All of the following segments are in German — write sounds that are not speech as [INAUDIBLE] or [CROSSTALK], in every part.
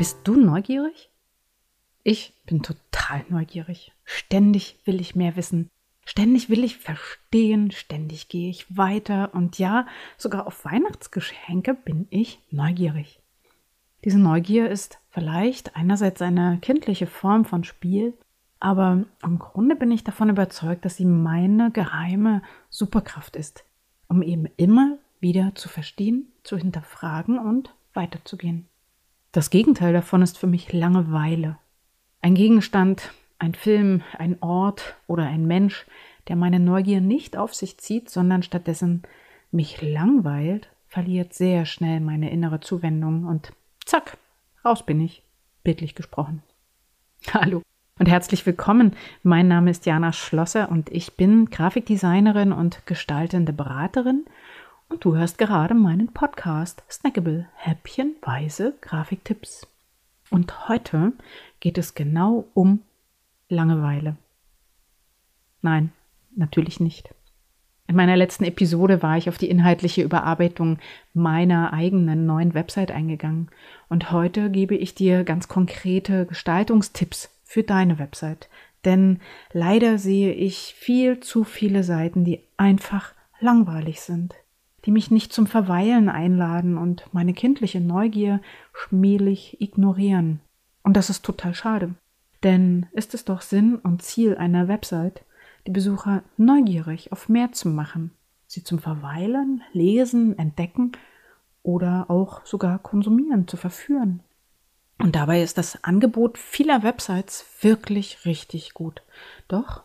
Bist du neugierig? Ich bin total neugierig. Ständig will ich mehr wissen. Ständig will ich verstehen. Ständig gehe ich weiter. Und ja, sogar auf Weihnachtsgeschenke bin ich neugierig. Diese Neugier ist vielleicht einerseits eine kindliche Form von Spiel, aber im Grunde bin ich davon überzeugt, dass sie meine geheime Superkraft ist, um eben immer wieder zu verstehen, zu hinterfragen und weiterzugehen. Das Gegenteil davon ist für mich Langeweile. Ein Gegenstand, ein Film, ein Ort oder ein Mensch, der meine Neugier nicht auf sich zieht, sondern stattdessen mich langweilt, verliert sehr schnell meine innere Zuwendung und zack, raus bin ich, bildlich gesprochen. [LAUGHS] Hallo und herzlich willkommen. Mein Name ist Jana Schlosser und ich bin Grafikdesignerin und gestaltende Beraterin und du hörst gerade meinen Podcast Snackable Häppchenweise Grafiktipps. Und heute geht es genau um Langeweile. Nein, natürlich nicht. In meiner letzten Episode war ich auf die inhaltliche Überarbeitung meiner eigenen neuen Website eingegangen und heute gebe ich dir ganz konkrete Gestaltungstipps für deine Website. Denn leider sehe ich viel zu viele Seiten, die einfach langweilig sind die mich nicht zum Verweilen einladen und meine kindliche Neugier schmählich ignorieren. Und das ist total schade. Denn ist es doch Sinn und Ziel einer Website, die Besucher neugierig auf mehr zu machen, sie zum Verweilen, Lesen, Entdecken oder auch sogar Konsumieren zu verführen. Und dabei ist das Angebot vieler Websites wirklich richtig gut. Doch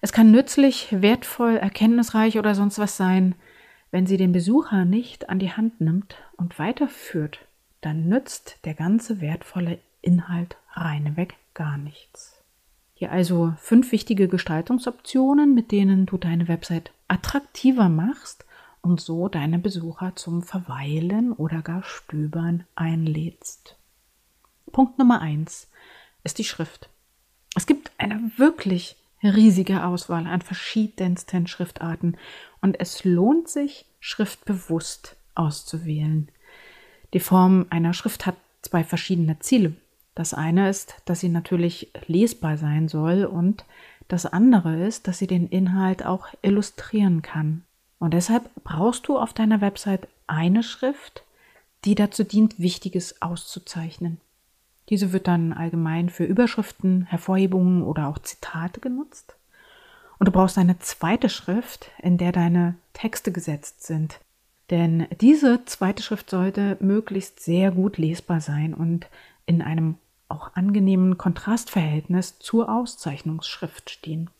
es kann nützlich, wertvoll, erkenntnisreich oder sonst was sein, wenn sie den Besucher nicht an die Hand nimmt und weiterführt, dann nützt der ganze wertvolle Inhalt reineweg gar nichts. Hier also fünf wichtige Gestaltungsoptionen, mit denen du deine Website attraktiver machst und so deine Besucher zum Verweilen oder gar Stöbern einlädst. Punkt Nummer eins ist die Schrift. Es gibt eine wirklich riesige Auswahl an verschiedensten Schriftarten und es lohnt sich, Schrift bewusst auszuwählen. Die Form einer Schrift hat zwei verschiedene Ziele. Das eine ist, dass sie natürlich lesbar sein soll und das andere ist, dass sie den Inhalt auch illustrieren kann. Und deshalb brauchst du auf deiner Website eine Schrift, die dazu dient, Wichtiges auszuzeichnen. Diese wird dann allgemein für Überschriften, Hervorhebungen oder auch Zitate genutzt. Und du brauchst eine zweite Schrift, in der deine Texte gesetzt sind. Denn diese zweite Schrift sollte möglichst sehr gut lesbar sein und in einem auch angenehmen Kontrastverhältnis zur Auszeichnungsschrift stehen.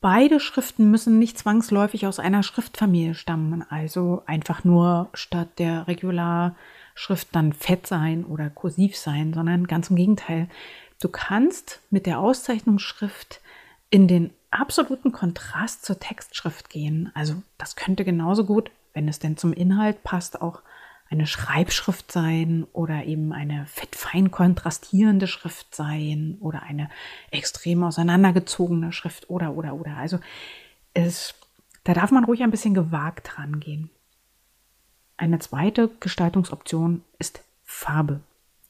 Beide Schriften müssen nicht zwangsläufig aus einer Schriftfamilie stammen, also einfach nur statt der Regular Schrift dann fett sein oder kursiv sein, sondern ganz im Gegenteil. Du kannst mit der Auszeichnungsschrift in den absoluten Kontrast zur Textschrift gehen. Also das könnte genauso gut, wenn es denn zum Inhalt passt, auch eine Schreibschrift sein oder eben eine fettfein kontrastierende Schrift sein oder eine extrem auseinandergezogene Schrift oder oder oder. Also es, da darf man ruhig ein bisschen gewagt rangehen. Eine zweite Gestaltungsoption ist Farbe.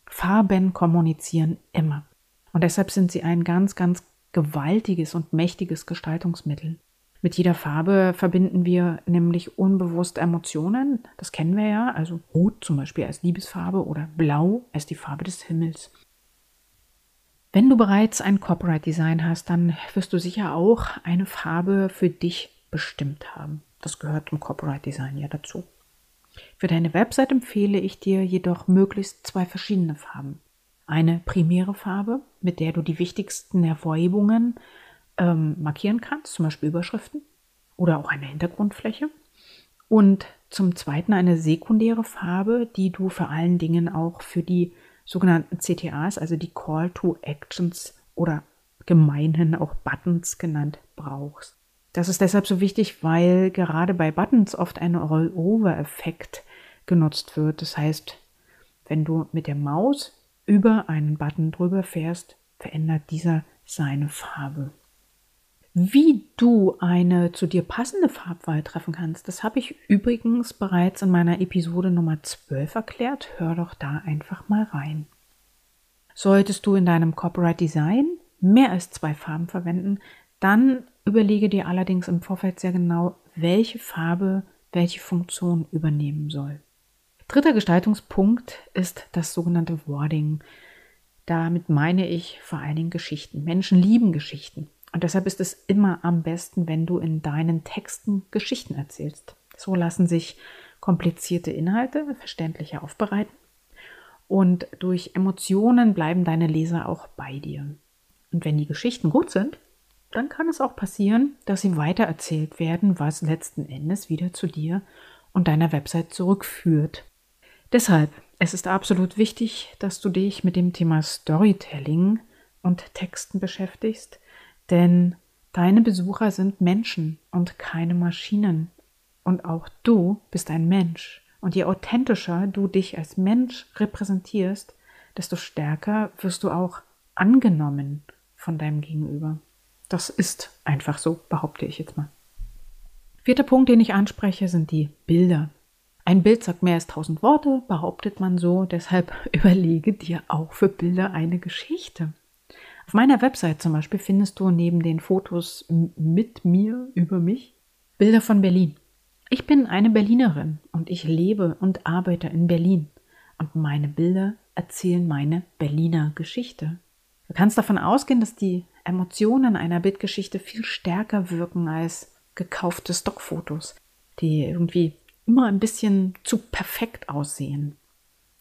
Farben kommunizieren immer. Und deshalb sind sie ein ganz, ganz gewaltiges und mächtiges Gestaltungsmittel. Mit jeder Farbe verbinden wir nämlich unbewusst Emotionen. Das kennen wir ja. Also Rot zum Beispiel als Liebesfarbe oder Blau als die Farbe des Himmels. Wenn du bereits ein Corporate Design hast, dann wirst du sicher auch eine Farbe für dich bestimmt haben. Das gehört zum Corporate Design ja dazu. Für deine Website empfehle ich dir jedoch möglichst zwei verschiedene Farben. Eine primäre Farbe, mit der du die wichtigsten Hervorhebungen ähm, markieren kannst, zum Beispiel Überschriften oder auch eine Hintergrundfläche. Und zum Zweiten eine sekundäre Farbe, die du vor allen Dingen auch für die sogenannten CTAs, also die Call to Actions oder gemeinhin auch Buttons genannt, brauchst. Das ist deshalb so wichtig, weil gerade bei Buttons oft ein Rollover-Effekt genutzt wird. Das heißt, wenn du mit der Maus über einen Button drüber fährst, verändert dieser seine Farbe. Wie du eine zu dir passende Farbwahl treffen kannst, das habe ich übrigens bereits in meiner Episode Nummer 12 erklärt. Hör doch da einfach mal rein. Solltest du in deinem Corporate Design mehr als zwei Farben verwenden, dann überlege dir allerdings im Vorfeld sehr genau, welche Farbe welche Funktion übernehmen soll. Dritter Gestaltungspunkt ist das sogenannte Wording. Damit meine ich vor allen Dingen Geschichten. Menschen lieben Geschichten. Und deshalb ist es immer am besten, wenn du in deinen Texten Geschichten erzählst. So lassen sich komplizierte Inhalte verständlicher aufbereiten und durch Emotionen bleiben deine Leser auch bei dir. Und wenn die Geschichten gut sind, dann kann es auch passieren, dass sie weitererzählt werden, was letzten Endes wieder zu dir und deiner Website zurückführt. Deshalb, es ist absolut wichtig, dass du dich mit dem Thema Storytelling und Texten beschäftigst, denn deine Besucher sind Menschen und keine Maschinen. Und auch du bist ein Mensch. Und je authentischer du dich als Mensch repräsentierst, desto stärker wirst du auch angenommen von deinem Gegenüber. Das ist einfach so, behaupte ich jetzt mal. Vierter Punkt, den ich anspreche, sind die Bilder. Ein Bild sagt mehr als tausend Worte, behauptet man so. Deshalb [LAUGHS] überlege dir auch für Bilder eine Geschichte. Auf meiner Website zum Beispiel findest du neben den Fotos mit mir über mich Bilder von Berlin. Ich bin eine Berlinerin und ich lebe und arbeite in Berlin. Und meine Bilder erzählen meine Berliner Geschichte. Du kannst davon ausgehen, dass die Emotionen einer Bildgeschichte viel stärker wirken als gekaufte Stockfotos, die irgendwie immer ein bisschen zu perfekt aussehen.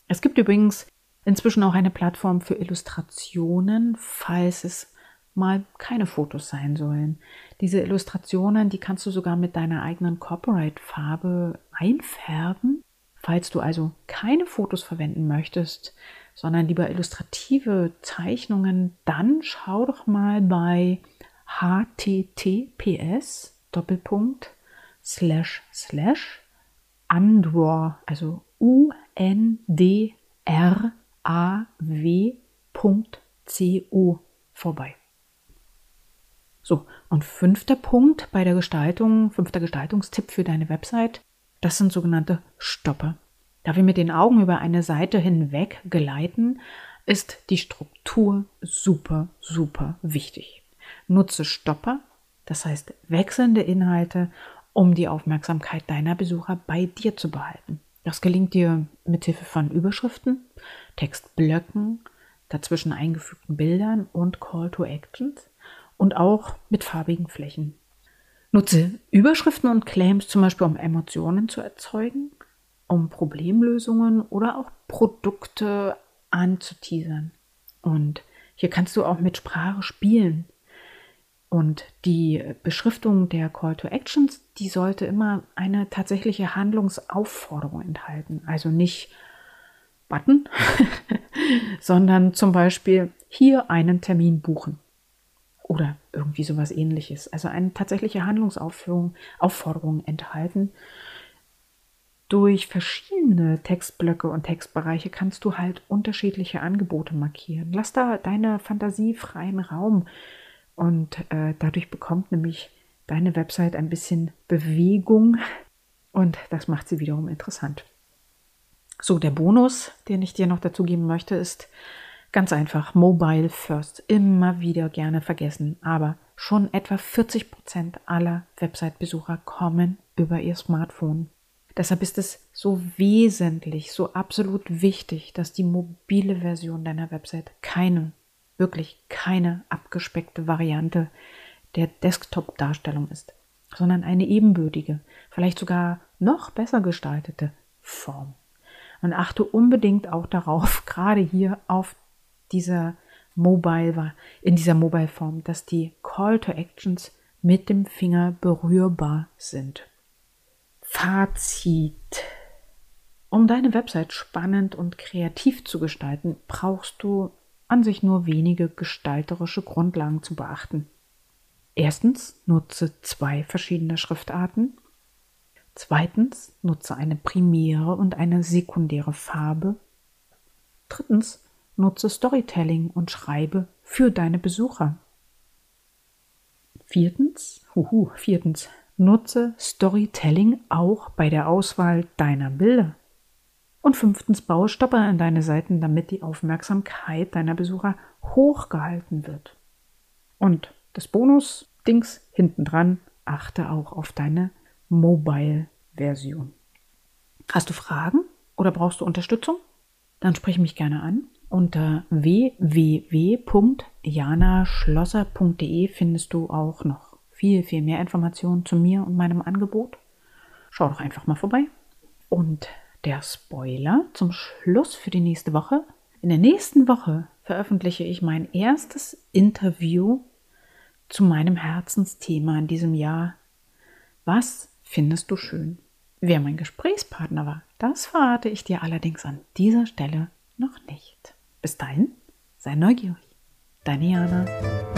Es gibt übrigens inzwischen auch eine Plattform für Illustrationen, falls es mal keine Fotos sein sollen. Diese Illustrationen, die kannst du sogar mit deiner eigenen Corporate-Farbe einfärben. Falls du also keine Fotos verwenden möchtest, sondern lieber illustrative Zeichnungen, dann schau doch mal bei https Undraw, also u n d r a w.co vorbei. So, und fünfter Punkt bei der Gestaltung, fünfter Gestaltungstipp für deine Website, das sind sogenannte Stopper. Da wir mit den Augen über eine Seite hinweg geleiten, ist die Struktur super, super wichtig. Nutze Stopper, das heißt wechselnde Inhalte, um die Aufmerksamkeit deiner Besucher bei dir zu behalten. Das gelingt dir mit Hilfe von Überschriften, Textblöcken, dazwischen eingefügten Bildern und Call to Actions und auch mit farbigen Flächen. Nutze Überschriften und Claims zum Beispiel, um Emotionen zu erzeugen um Problemlösungen oder auch Produkte anzuteasern. Und hier kannst du auch mit Sprache spielen. Und die Beschriftung der Call to Actions, die sollte immer eine tatsächliche Handlungsaufforderung enthalten. Also nicht Button, [LAUGHS] sondern zum Beispiel hier einen Termin buchen. Oder irgendwie sowas ähnliches. Also eine tatsächliche Handlungsaufforderung enthalten durch verschiedene Textblöcke und Textbereiche kannst du halt unterschiedliche Angebote markieren. Lass da deine Fantasie freien Raum und äh, dadurch bekommt nämlich deine Website ein bisschen Bewegung und das macht sie wiederum interessant. So, der Bonus, den ich dir noch dazu geben möchte, ist ganz einfach Mobile First. Immer wieder gerne vergessen, aber schon etwa 40 Prozent aller Website-Besucher kommen über ihr Smartphone. Deshalb ist es so wesentlich, so absolut wichtig, dass die mobile Version deiner Website keine, wirklich keine abgespeckte Variante der Desktop-Darstellung ist, sondern eine ebenbürtige, vielleicht sogar noch besser gestaltete Form. Und achte unbedingt auch darauf, [LAUGHS] gerade hier auf dieser Mobile, in dieser Mobile-Form, dass die Call to Actions mit dem Finger berührbar sind. Fazit. Um deine Website spannend und kreativ zu gestalten, brauchst du an sich nur wenige gestalterische Grundlagen zu beachten. Erstens, nutze zwei verschiedene Schriftarten. Zweitens, nutze eine primäre und eine sekundäre Farbe. Drittens, nutze Storytelling und schreibe für deine Besucher. Viertens, huhu, viertens, Nutze Storytelling auch bei der Auswahl deiner Bilder. Und fünftens, baue Stopper in deine Seiten, damit die Aufmerksamkeit deiner Besucher hochgehalten wird. Und das Bonus-Dings hinten dran, achte auch auf deine Mobile-Version. Hast du Fragen oder brauchst du Unterstützung? Dann sprich mich gerne an. Unter www.janaschlosser.de findest du auch noch viel, viel mehr Informationen zu mir und meinem Angebot. Schau doch einfach mal vorbei. Und der Spoiler zum Schluss für die nächste Woche. In der nächsten Woche veröffentliche ich mein erstes Interview zu meinem Herzensthema in diesem Jahr. Was findest du schön? Wer mein Gesprächspartner war, das verrate ich dir allerdings an dieser Stelle noch nicht. Bis dahin, sei neugierig. Deine Jana.